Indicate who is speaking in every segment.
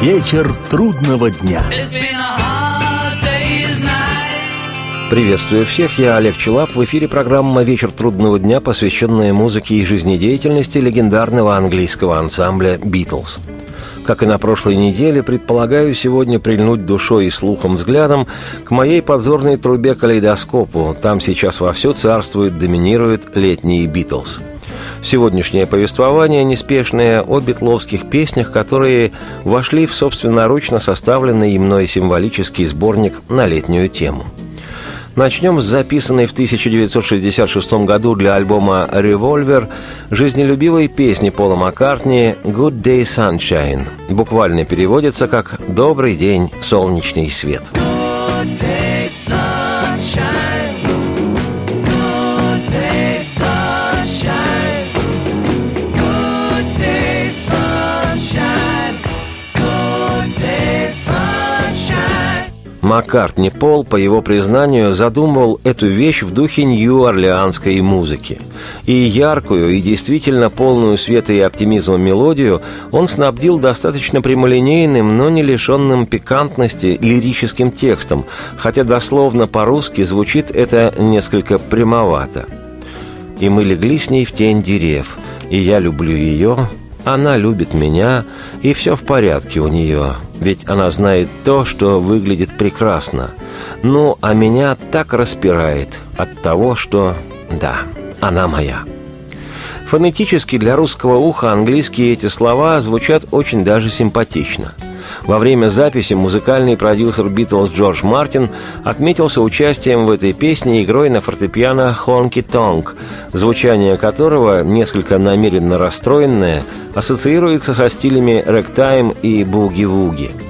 Speaker 1: Вечер трудного дня.
Speaker 2: Приветствую всех, я Олег Челап. В эфире программа «Вечер трудного дня», посвященная музыке и жизнедеятельности легендарного английского ансамбля «Битлз». Как и на прошлой неделе, предполагаю сегодня прильнуть душой и слухом взглядом к моей подзорной трубе калейдоскопу. Там сейчас вовсю царствует, доминирует летний «Битлз». Сегодняшнее повествование неспешное о битловских песнях, которые вошли в собственноручно составленный мной символический сборник на летнюю тему. Начнем с записанной в 1966 году для альбома «Револьвер» жизнелюбивой песни Пола Маккартни «Good Day Sunshine». Буквально переводится как «Добрый день, солнечный свет». Good day, Маккартни Пол, по его признанию, задумывал эту вещь в духе нью-орлеанской музыки. И яркую, и действительно полную света и оптимизма мелодию он снабдил достаточно прямолинейным, но не лишенным пикантности лирическим текстом, хотя дословно по-русски звучит это несколько прямовато. «И мы легли с ней в тень дерев, и я люблю ее, она любит меня, и все в порядке у нее, ведь она знает то, что выглядит прекрасно. Ну, а меня так распирает от того, что... Да, она моя. Фонетически для русского уха английские эти слова звучат очень даже симпатично – во время записи музыкальный продюсер Битлз Джордж Мартин отметился участием в этой песне игрой на фортепиано «Хонки Тонг», звучание которого, несколько намеренно расстроенное, ассоциируется со стилями рэктайм и буги-вуги.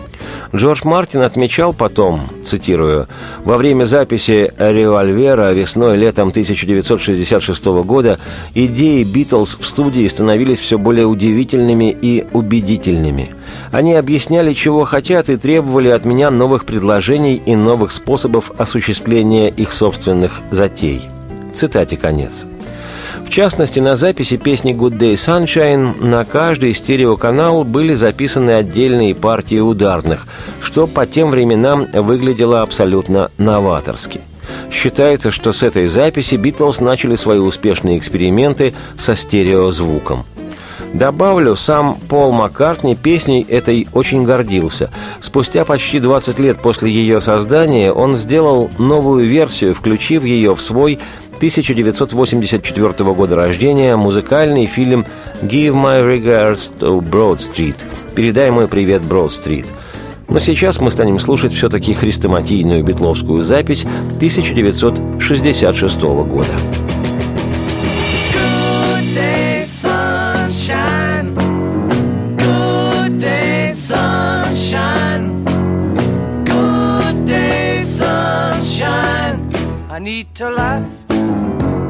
Speaker 2: Джордж Мартин отмечал потом, цитирую, «Во время записи «Револьвера» весной-летом 1966 года идеи «Битлз» в студии становились все более удивительными и убедительными. Они объясняли, чего хотят, и требовали от меня новых предложений и новых способов осуществления их собственных затей». Цитате конец. В частности, на записи песни «Good Day Sunshine» на каждый стереоканал были записаны отдельные партии ударных, что по тем временам выглядело абсолютно новаторски. Считается, что с этой записи Битлз начали свои успешные эксперименты со стереозвуком. Добавлю, сам Пол Маккартни песней этой очень гордился. Спустя почти 20 лет после ее создания он сделал новую версию, включив ее в свой 1984 года рождения музыкальный фильм «Give my regards to Broad Street» «Передай мой привет Broad-Street». Но сейчас мы станем слушать все-таки хрестоматийную битловскую запись 1966 года. need to laugh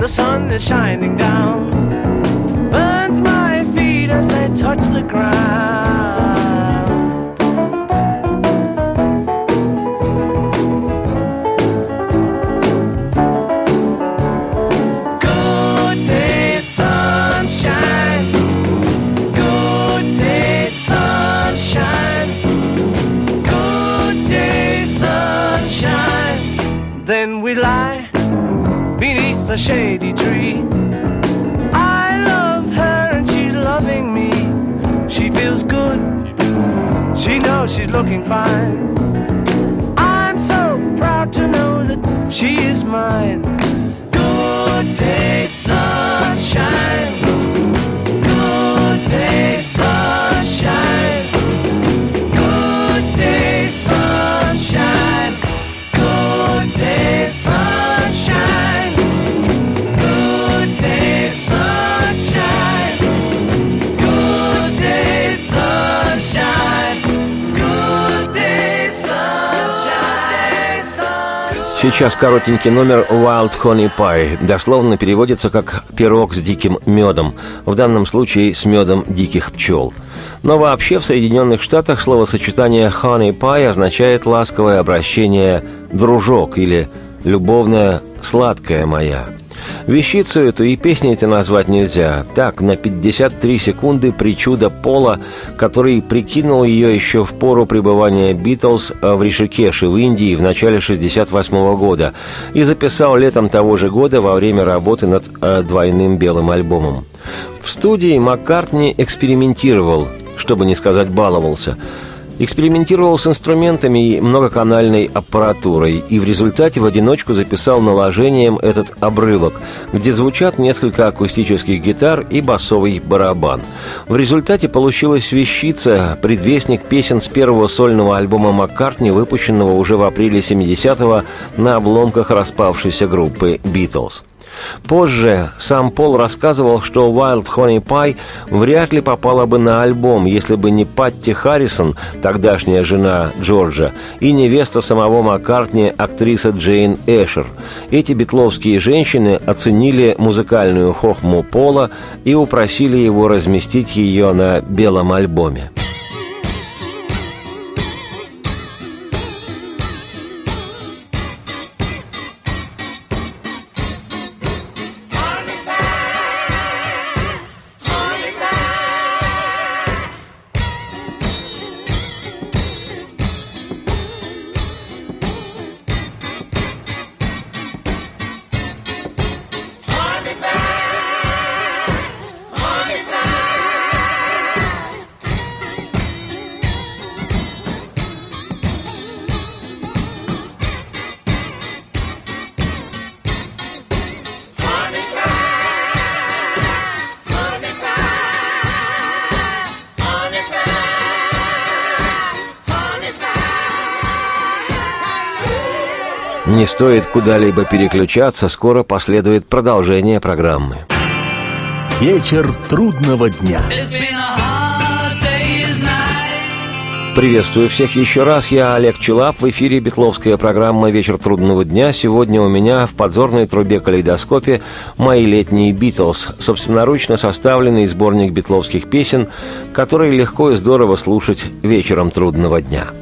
Speaker 2: the sun is shining down, burns my feet as they touch the ground. Shady tree. I love her and she's loving me. She feels good, she knows she's looking fine. I'm so proud to know that she is mine. Good day, sunshine. Сейчас коротенький номер Wild Honey Pie дословно переводится как «пирог с диким медом», в данном случае с медом диких пчел. Но вообще в Соединенных Штатах словосочетание «honey pie» означает ласковое обращение «дружок» или «любовная сладкая моя». Вещицу эту и песней это назвать нельзя. Так, на 53 секунды причуда Пола, который прикинул ее еще в пору пребывания Битлз в Ришикеше в Индии в начале 68 года и записал летом того же года во время работы над э, двойным белым альбомом. В студии Маккартни экспериментировал, чтобы не сказать баловался – Экспериментировал с инструментами и многоканальной аппаратурой, и в результате в одиночку записал наложением этот обрывок, где звучат несколько акустических гитар и басовый барабан. В результате получилась вещица, предвестник песен с первого сольного альбома Маккартни, выпущенного уже в апреле 70-го на обломках распавшейся группы «Битлз». Позже сам Пол рассказывал, что Wild Honey Pie вряд ли попала бы на альбом, если бы не Патти Харрисон, тогдашняя жена Джорджа, и невеста самого Маккартни, актриса Джейн Эшер. Эти битловские женщины оценили музыкальную хохму Пола и упросили его разместить ее на белом альбоме. Не стоит куда-либо переключаться, скоро последует продолжение программы.
Speaker 1: Вечер трудного дня.
Speaker 2: Приветствую всех еще раз. Я Олег Челап. В эфире Бетловская программа «Вечер трудного дня». Сегодня у меня в подзорной трубе калейдоскопе «Мои летние Битлз», собственноручно составленный сборник битловских песен, который легко и здорово слушать вечером трудного дня –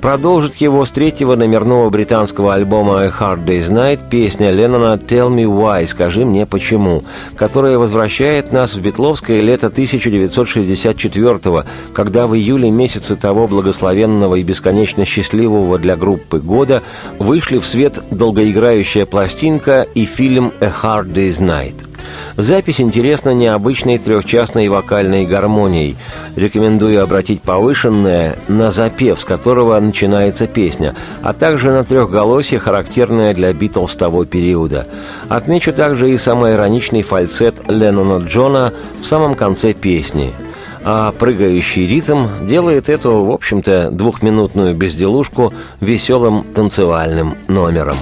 Speaker 2: Продолжит его с третьего номерного британского альбома «A Hard Day's Night» песня Леннона «Tell Me Why» «Скажи мне почему», которая возвращает нас в Бетловское лето 1964 когда в июле месяце того благословенного и бесконечно счастливого для группы года вышли в свет долгоиграющая пластинка и фильм «A Hard Day's Night». Запись интересна необычной трехчастной вокальной гармонией. Рекомендую обратить повышенное на запев, с которого начинается песня, а также на трехголосие, характерное для Битлз того периода. Отмечу также и самый ироничный фальцет Леннона Джона в самом конце песни – а прыгающий ритм делает эту, в общем-то, двухминутную безделушку веселым танцевальным номером.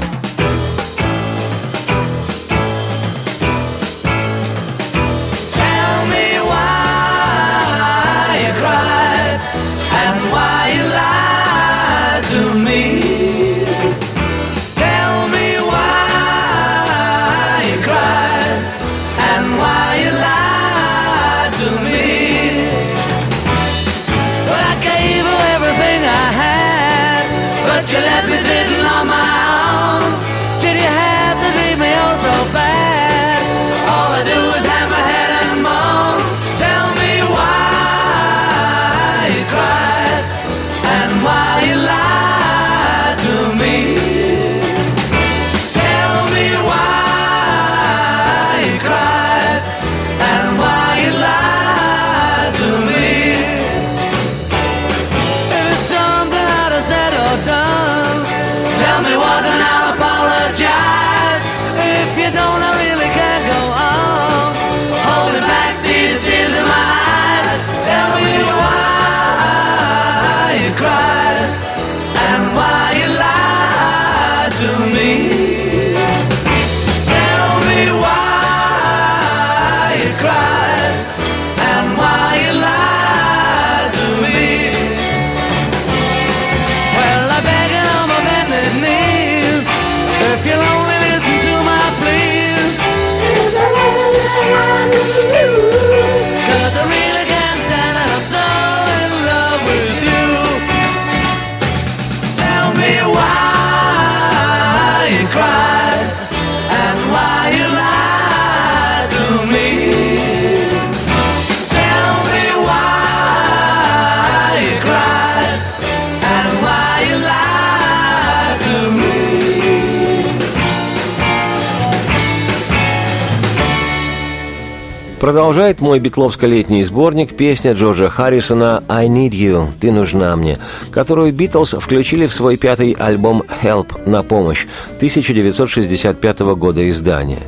Speaker 2: Продолжает мой битловско-летний сборник песня Джорджа Харрисона «I Need You» – «Ты нужна мне», которую Битлз включили в свой пятый альбом «Help» на помощь 1965 года издания.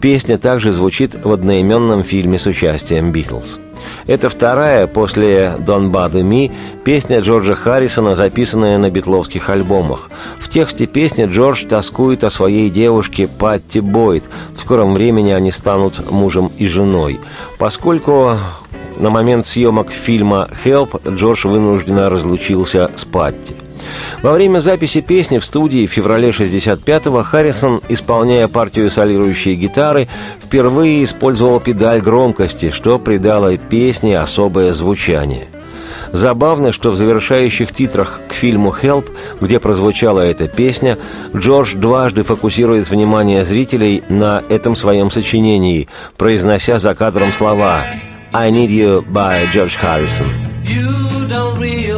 Speaker 2: Песня также звучит в одноименном фильме с участием Битлз. Это вторая после «Don't Bother Me» песня Джорджа Харрисона, записанная на битловских альбомах. В тексте песни Джордж тоскует о своей девушке Патти Бойд. В скором времени они станут мужем и женой. Поскольку на момент съемок фильма «Help» Джордж вынужденно разлучился с Патти. Во время записи песни в студии в феврале 65-го Харрисон, исполняя партию солирующей гитары, впервые использовал педаль громкости, что придало песне особое звучание. Забавно, что в завершающих титрах к фильму «Help», где прозвучала эта песня, Джордж дважды фокусирует внимание зрителей на этом своем сочинении, произнося за кадром слова «I need you» by George Harrison. You don't realize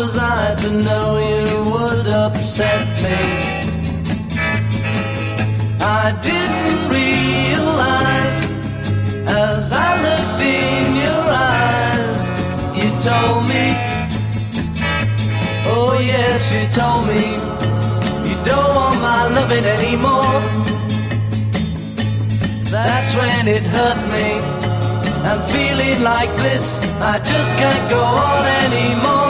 Speaker 2: was I to know you would upset me? I didn't realize as I looked in your eyes, you told me, oh yes, you told me, you don't want my loving anymore. That's when it hurt me. I'm feeling like this, I just can't go on anymore.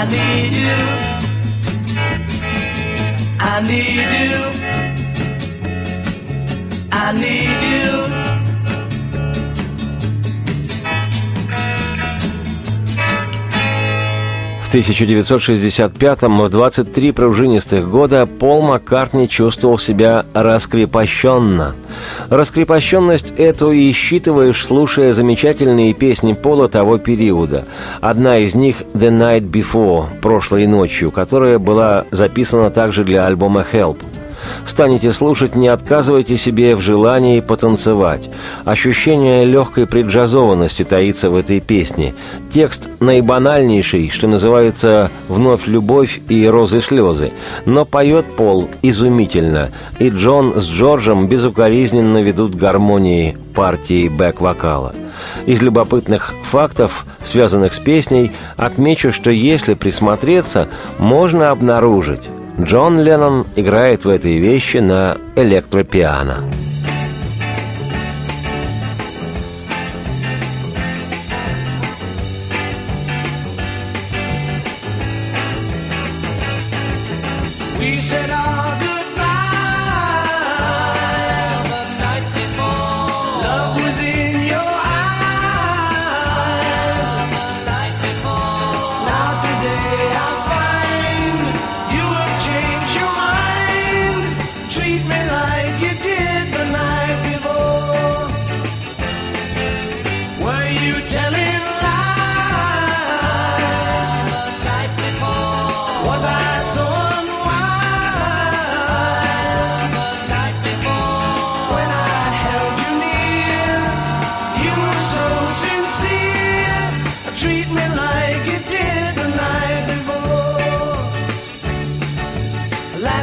Speaker 2: I need you. I need you. I need you. 1965-м в 23 пружинистых года Пол Маккартни чувствовал себя раскрепощенно. Раскрепощенность эту и считываешь, слушая замечательные песни Пола того периода. Одна из них «The Night Before» – «Прошлой ночью», которая была записана также для альбома «Help» станете слушать, не отказывайте себе в желании потанцевать. Ощущение легкой преджазованности таится в этой песне. Текст наибанальнейший, что называется «Вновь любовь и розы слезы», но поет Пол изумительно, и Джон с Джорджем безукоризненно ведут гармонии партии бэк-вокала. Из любопытных фактов, связанных с песней, отмечу, что если присмотреться, можно обнаружить, Джон Леннон играет в этой вещи на электропиано.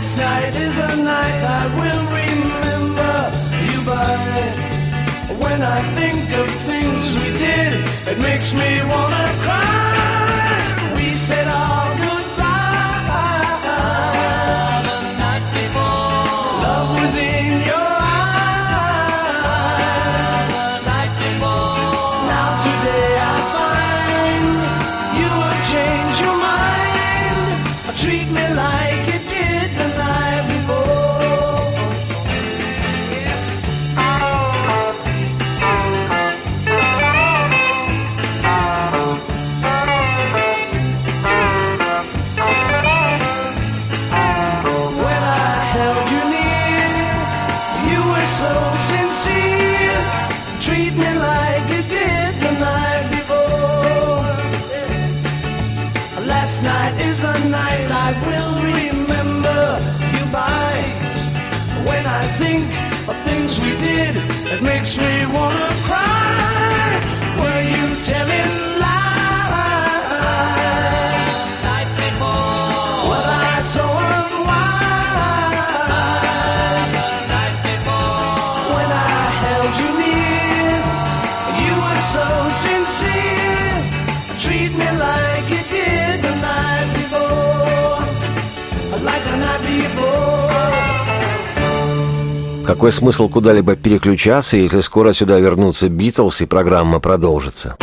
Speaker 3: Last night is a night I will remember you by. When I think of things we did, it makes me wanna
Speaker 2: Какой смысл куда-либо переключаться, если скоро сюда вернутся Битлз и программа продолжится?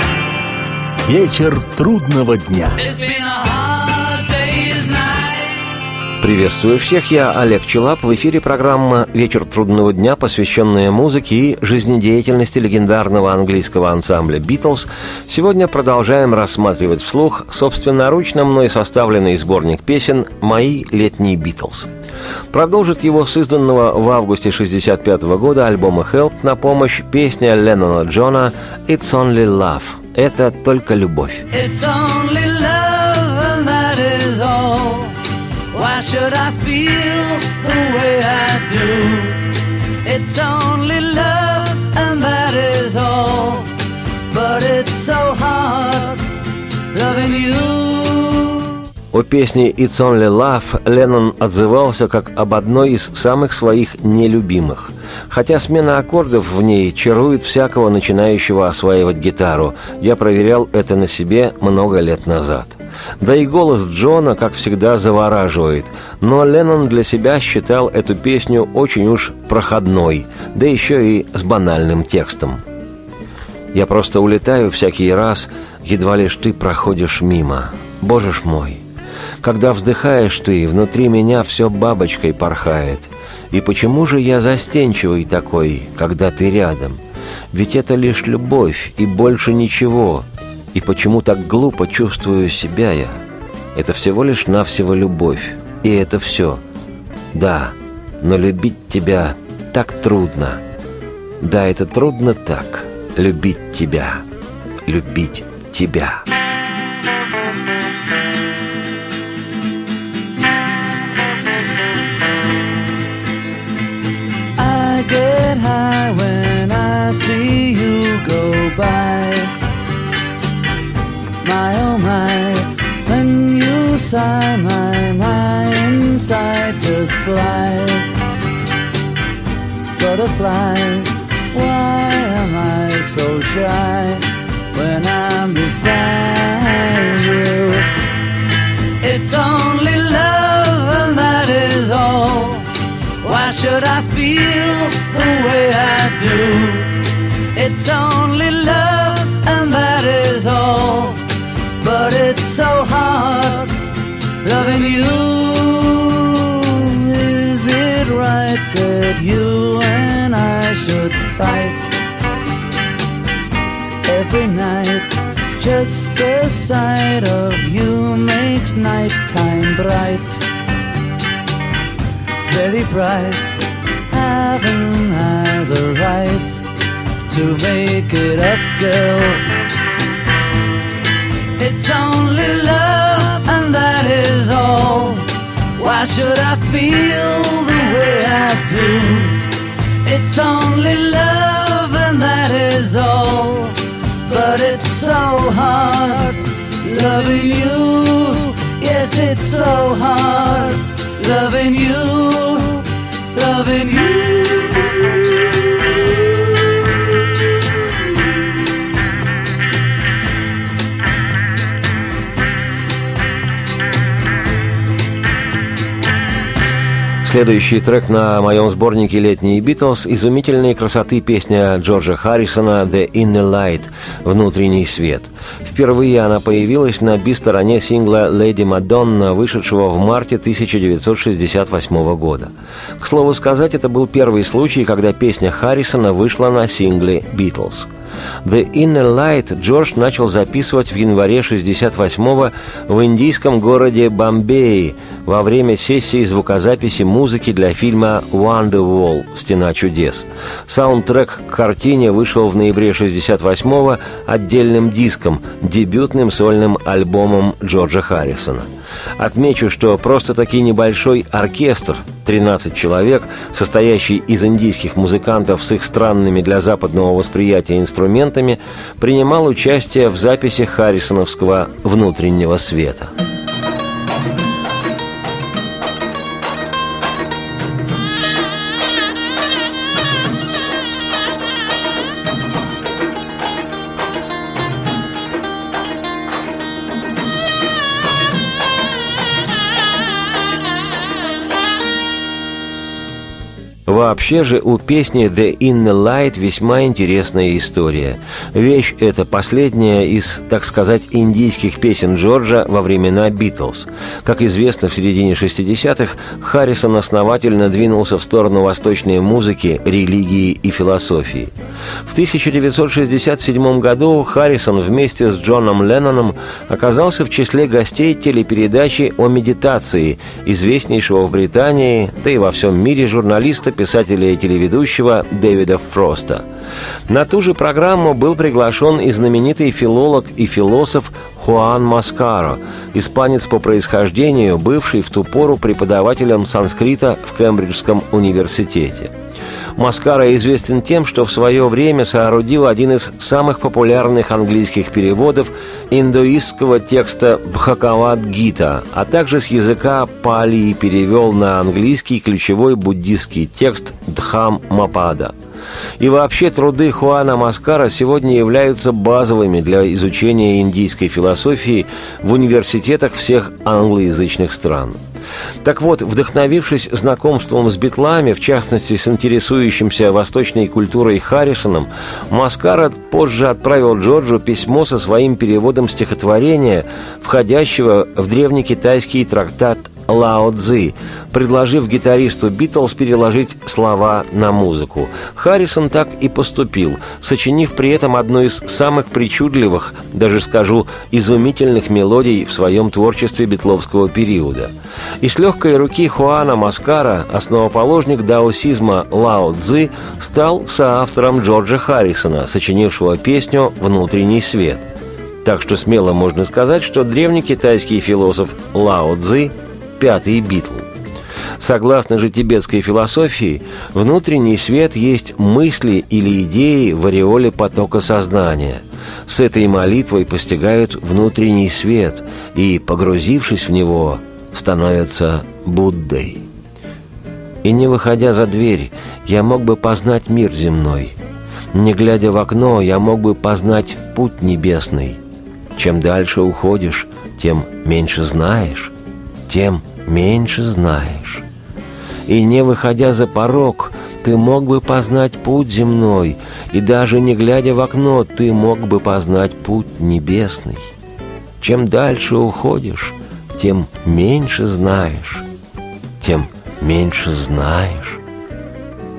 Speaker 1: Вечер трудного дня.
Speaker 2: Приветствую всех, я Олег Челап. В эфире программа «Вечер трудного дня», посвященная музыке и жизнедеятельности легендарного английского ансамбля «Битлз». Сегодня продолжаем рассматривать вслух собственноручно мной составленный сборник песен «Мои летние Битлз». Продолжит его с изданного в августе 1965 года альбома «Help» на помощь песня Леннона Джона «It's Only Love». Это только любовь.
Speaker 3: It's only love, It's on.
Speaker 2: О песне «It's Only Love» Леннон отзывался как об одной из самых своих нелюбимых. Хотя смена аккордов в ней чарует всякого начинающего осваивать гитару. Я проверял это на себе много лет назад. Да и голос Джона, как всегда, завораживает. Но Леннон для себя считал эту песню очень уж проходной, да еще и с банальным текстом. Я просто улетаю всякий раз, едва лишь ты проходишь мимо. Боже ж мой! Когда вздыхаешь ты, внутри меня все бабочкой порхает. И почему же я застенчивый такой, когда ты рядом? Ведь это лишь любовь и больше ничего. И почему так глупо чувствую себя я? Это всего лишь навсего любовь. И это все. Да, но любить тебя так трудно. Да, это трудно так. Любить тебя. Любить тебя.
Speaker 3: Get high when I see you go by. My oh my, when you sigh, my my inside just flies. Butterfly, why am I so shy when I'm beside you? It's only love, and that is all. Why should I feel the way I do? It's only love, and that is all. But it's so hard loving you. Is it right that you and I should fight every night? Just the sight of you makes nighttime bright very bright. Haven't I the right to make it up, girl? It's only love, and that is all. Why should I feel the way I do? It's only love, and that is all. but it's so hard loving you. Yes, it's so hard loving you, loving you.
Speaker 2: Следующий трек на моем сборнике «Летние Битлз» – изумительной красоты песня Джорджа Харрисона «The Inner Light» – «Внутренний свет». Впервые она появилась на би-стороне сингла «Леди Мадонна», вышедшего в марте 1968 года. К слову сказать, это был первый случай, когда песня Харрисона вышла на сингле «Битлз». The Inner Light Джордж начал записывать в январе 68-го в индийском городе Бомбей во время сессии звукозаписи музыки для фильма Wonderwall «Стена чудес». Саундтрек к картине вышел в ноябре 68-го отдельным диском, дебютным сольным альбомом Джорджа Харрисона. Отмечу, что просто-таки небольшой оркестр, 13 человек, состоящий из индийских музыкантов с их странными для западного восприятия инструментами, принимал участие в записи Харрисоновского «Внутреннего света». Вообще же у песни «The Inner Light» весьма интересная история. Вещь эта последняя из, так сказать, индийских песен Джорджа во времена «Битлз». Как известно, в середине 60-х Харрисон основательно двинулся в сторону восточной музыки, религии и философии. В 1967 году Харрисон вместе с Джоном Ленноном оказался в числе гостей телепередачи о медитации, известнейшего в Британии, да и во всем мире журналиста писателя и телеведущего Дэвида Фроста. На ту же программу был приглашен и знаменитый филолог и философ Хуан Маскаро, испанец по происхождению, бывший в ту пору преподавателем санскрита в Кембриджском университете. Маскара известен тем, что в свое время соорудил один из самых популярных английских переводов индуистского текста Бхакавад-гита, а также с языка пали перевел на английский ключевой буддийский текст Дхам Мапада. И вообще труды Хуана Маскара сегодня являются базовыми для изучения индийской философии в университетах всех англоязычных стран. Так вот, вдохновившись знакомством с битлами, в частности с интересующимся восточной культурой Харрисоном, Маскара позже отправил Джорджу письмо со своим переводом стихотворения, входящего в древнекитайский трактат Лао Цзи, предложив гитаристу Битлз переложить слова на музыку. Харрисон так и поступил, сочинив при этом одну из самых причудливых, даже скажу, изумительных мелодий в своем творчестве битловского периода. И с легкой руки Хуана Маскара, основоположник даосизма Лао Цзи, стал соавтором Джорджа Харрисона, сочинившего песню «Внутренний свет». Так что смело можно сказать, что древний китайский философ Лао Цзи пятый Битл. Согласно же тибетской философии, внутренний свет есть мысли или идеи в ореоле потока сознания. С этой молитвой постигают внутренний свет и, погрузившись в него, становятся Буддой. И не выходя за дверь, я мог бы познать мир земной. Не глядя в окно, я мог бы познать путь небесный. Чем дальше уходишь, тем меньше знаешь тем меньше знаешь. И не выходя за порог, ты мог бы познать путь земной, и даже не глядя в окно, ты мог бы познать путь небесный. Чем дальше уходишь, тем меньше знаешь, тем меньше знаешь.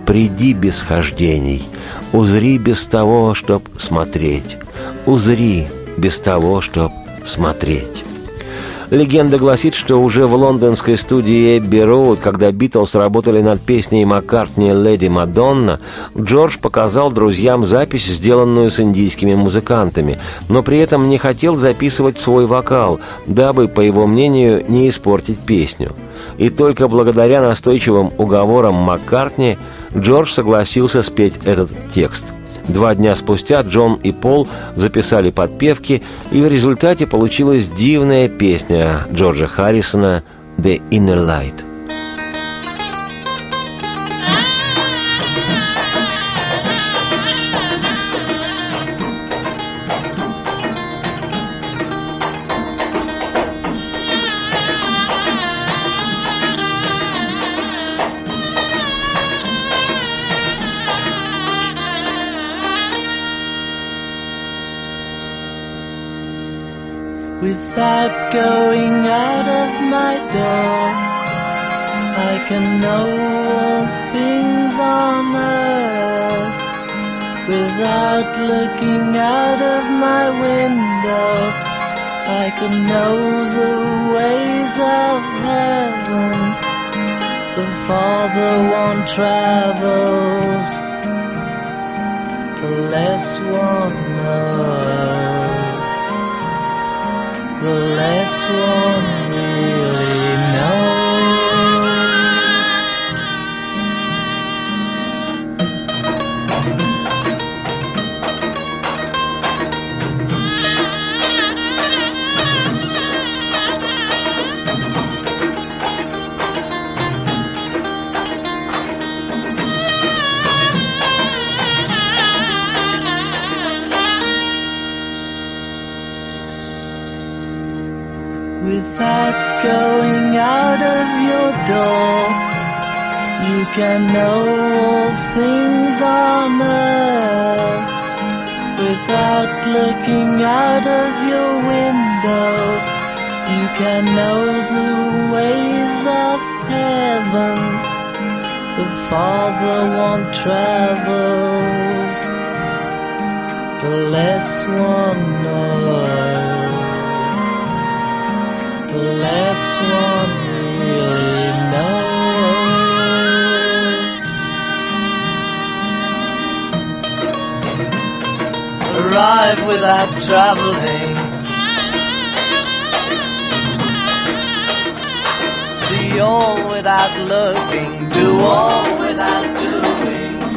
Speaker 2: Приди без хождений, узри без того, чтоб смотреть, узри без того, чтоб смотреть. Легенда гласит, что уже в лондонской студии Эбби Роуд, когда Битлз работали над песней Маккартни «Леди Мадонна», Джордж показал друзьям запись, сделанную с индийскими музыкантами, но при этом не хотел записывать свой вокал, дабы, по его мнению, не испортить песню. И только благодаря настойчивым уговорам Маккартни Джордж согласился спеть этот текст – Два дня спустя Джон и Пол записали подпевки, и в результате получилась дивная песня Джорджа Харрисона «The Inner Light».
Speaker 3: Looking out of my window, I can know the ways of heaven. The farther one travels, the less one knows. The less one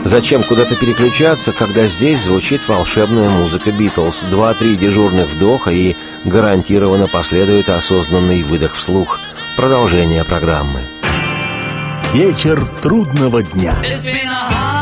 Speaker 2: Зачем куда-то переключаться, когда здесь звучит волшебная музыка Битлз? Два-три дежурных вдоха и гарантированно последует осознанный выдох вслух. Продолжение программы.
Speaker 1: Вечер трудного дня.
Speaker 3: It's been a hard.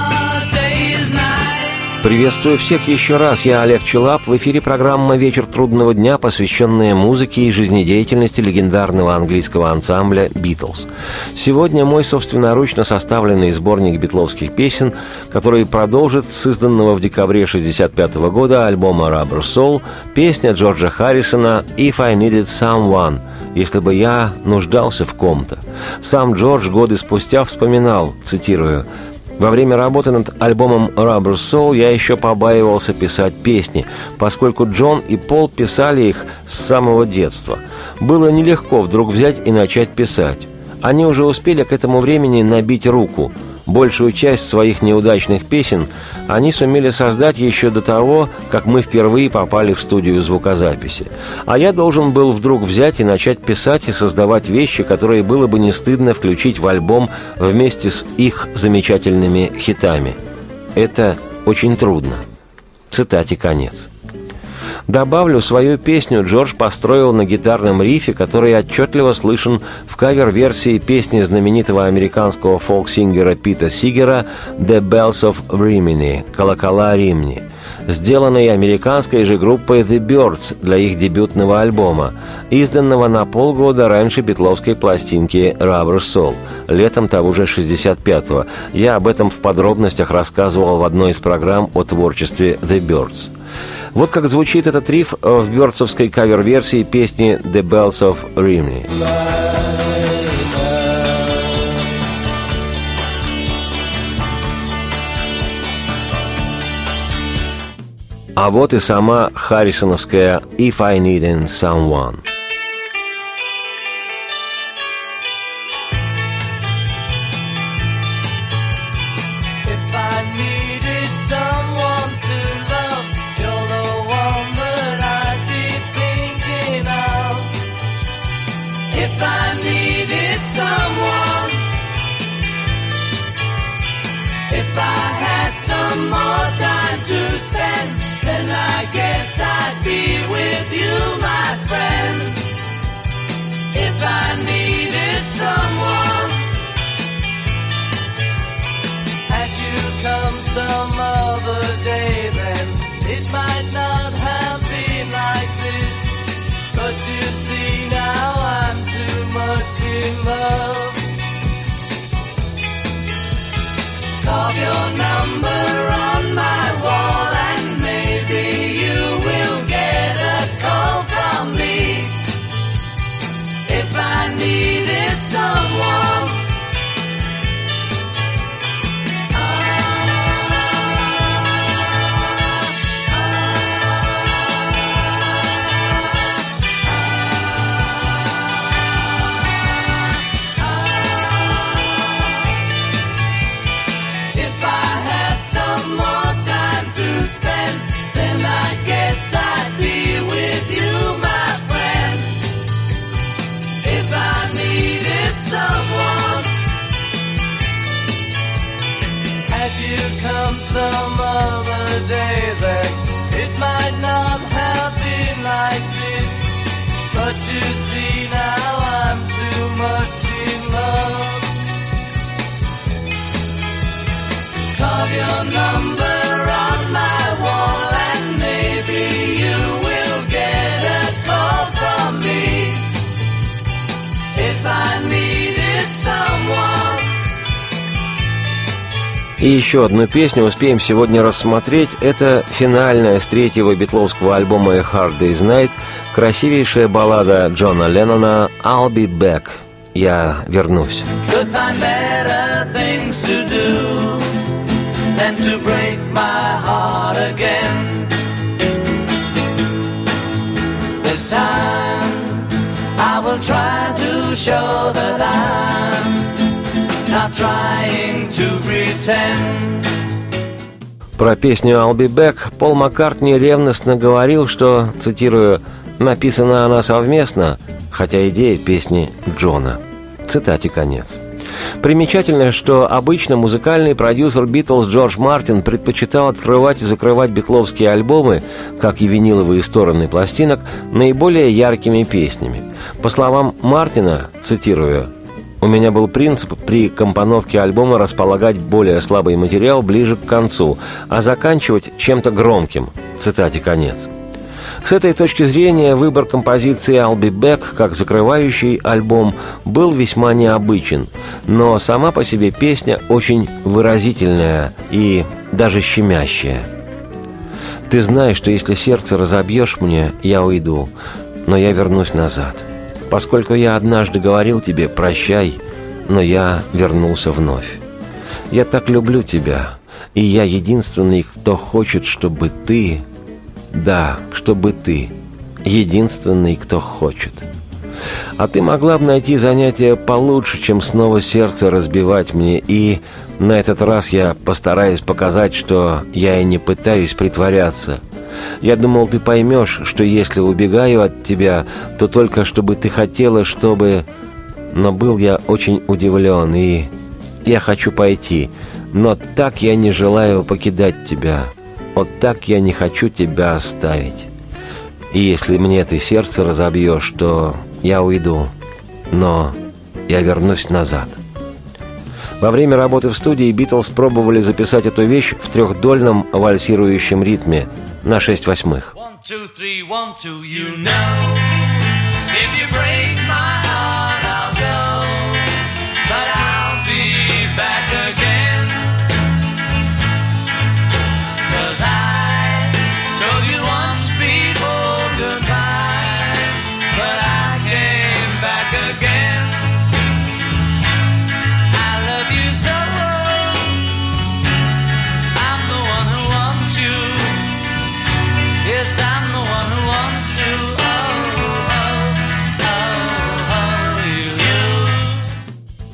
Speaker 2: Приветствую всех еще раз. Я Олег Челап. В эфире программа «Вечер трудного дня», посвященная музыке и жизнедеятельности легендарного английского ансамбля «Битлз». Сегодня мой собственноручно составленный сборник битловских песен, который продолжит с изданного в декабре 1965 года альбома «Rubber Soul» песня Джорджа Харрисона «If I Needed Someone», если бы я нуждался в ком-то. Сам Джордж годы спустя вспоминал, цитирую, во время работы над альбомом Rubber Soul я еще побаивался писать песни, поскольку Джон и Пол писали их с самого детства. Было нелегко вдруг взять и начать писать. Они уже успели к этому времени набить руку. Большую часть своих неудачных песен они сумели создать еще до того, как мы впервые попали в студию звукозаписи. А я должен был вдруг взять и начать писать и создавать вещи, которые было бы не стыдно включить в альбом вместе с их замечательными хитами. Это очень трудно. Цитате конец. Добавлю, свою песню Джордж построил на гитарном рифе, который отчетливо слышен в кавер-версии песни знаменитого американского фолк-сингера Пита Сигера «The Bells of Rimini» – «Колокола Римни», сделанной американской же группой The Birds для их дебютного альбома, изданного на полгода раньше битловской пластинки Rubber Soul, летом того же 65-го. Я об этом в подробностях рассказывал в одной из программ о творчестве The Birds. Вот как звучит этот риф в бёрдсовской кавер-версии песни «The Bells of Rimini». А вот и сама харрисоновская «If I Needed Someone».
Speaker 3: Some other day, then it might not have been like this. But you see, now I'm too much in love. Carve your number some other day, then it might not have been like this. But you see, now I'm too much in love. Carve your number
Speaker 2: И еще одну песню успеем сегодня рассмотреть. Это финальная с третьего битловского альбома «A Hard Day's Night» красивейшая баллада Джона Леннона «I'll be back» – «Я вернусь».
Speaker 3: I show that not trying to pretend.
Speaker 2: Про песню «I'll be back» Пол Маккартни ревностно говорил, что, цитирую, «написана она совместно, хотя идея песни Джона». Цитате конец. Примечательно, что обычно музыкальный продюсер Битлз Джордж Мартин предпочитал открывать и закрывать битловские альбомы, как и виниловые стороны пластинок, наиболее яркими песнями. По словам Мартина, цитирую, у меня был принцип при компоновке альбома располагать более слабый материал ближе к концу, а заканчивать чем-то громким. Цитате конец. С этой точки зрения выбор композиции «I'll be back» как закрывающий альбом был весьма необычен, но сама по себе песня очень выразительная и даже щемящая. «Ты знаешь, что если сердце разобьешь мне, я уйду, но я вернусь назад. Поскольку я однажды говорил тебе «прощай», но я вернулся вновь. Я так люблю тебя, и я единственный, кто хочет, чтобы ты да, чтобы ты. Единственный, кто хочет. А ты могла бы найти занятие получше, чем снова сердце разбивать мне, и на этот раз я постараюсь показать, что я и не пытаюсь притворяться. Я думал, ты поймешь, что если убегаю от тебя, то только чтобы ты хотела, чтобы... Но был я очень удивлен, и я хочу пойти, но так я не желаю покидать тебя. Вот так я не хочу тебя оставить. И если мне ты сердце разобьешь, то я уйду. Но я вернусь назад. Во время работы в студии Битлз пробовали записать эту вещь в трехдольном вальсирующем ритме на шесть восьмых.
Speaker 3: One, two, three, one, two, you know. If you break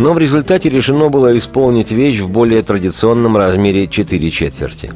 Speaker 2: Но в результате решено было исполнить вещь в более традиционном размере 4 четверти.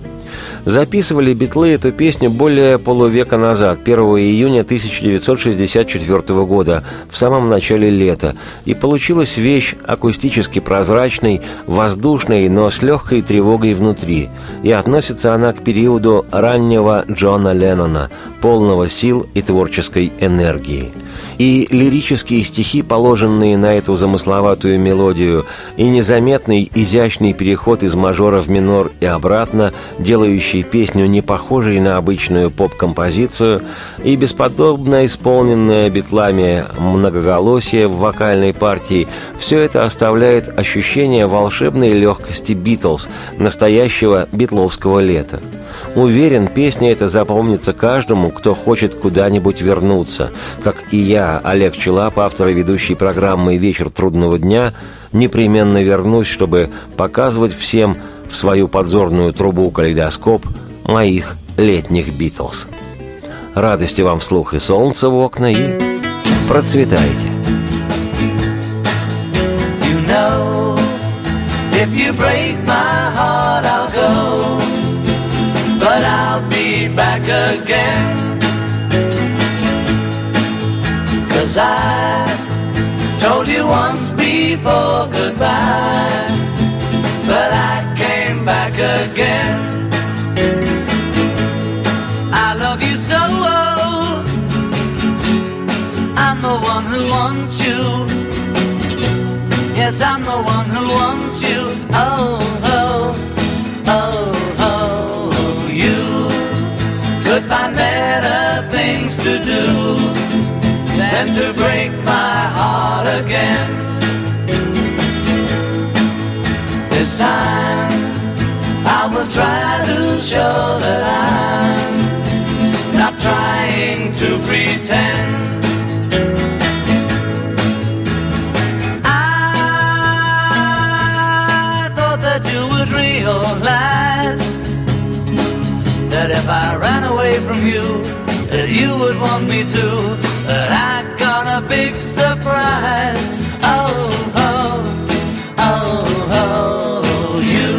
Speaker 2: Записывали битлы эту песню более полувека назад, 1 июня 1964 года, в самом начале лета, и получилась вещь акустически прозрачной, воздушной, но с легкой тревогой внутри, и относится она к периоду раннего Джона Леннона, полного сил и творческой энергии – И лирические стихи, положенные на эту замысловатую мелодию, и незаметный изящный переход из мажора в минор и обратно, делающий песню не похожей на обычную поп-композицию, и бесподобно исполненное битлами многоголосие в вокальной партии, все это оставляет ощущение волшебной легкости Битлз, настоящего битловского лета. Уверен, песня эта запомнится каждому, кто хочет куда-нибудь вернуться, как и я, Олег Челап, автор и ведущий программы «Вечер трудного дня», непременно вернусь, чтобы показывать всем в свою подзорную трубу калейдоскоп моих летних Битлз. Радости вам вслух и солнца в окна, и процветайте!
Speaker 3: You know, if you break my heart, back again. Cause I told you once before goodbye, but I came back again. I love you so, oh. I'm the one who wants you. Yes, I'm the one who wants you. Oh, oh, to do than to break my heart again. This time I will try to show that I'm not trying to pretend. I thought that you would realize that if I ran away from you, that you would want me to. That I got a big surprise. Oh, oh, oh, oh, you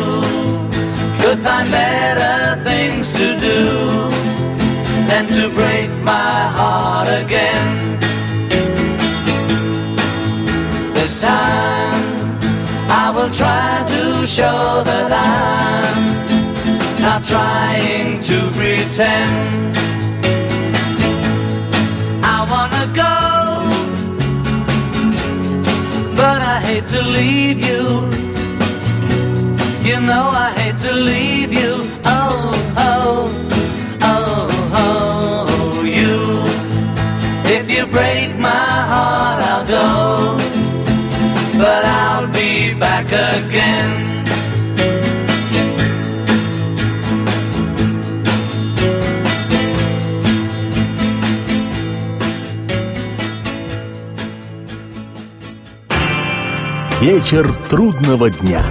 Speaker 3: could find better things to do than to break my heart again. This time I will try to show that I'm not trying to pretend. Go, but I hate to leave you. You know I hate to leave you. Oh, oh, oh, oh, you. If you break my heart, I'll go but I'll be back again.
Speaker 1: Вечер трудного дня.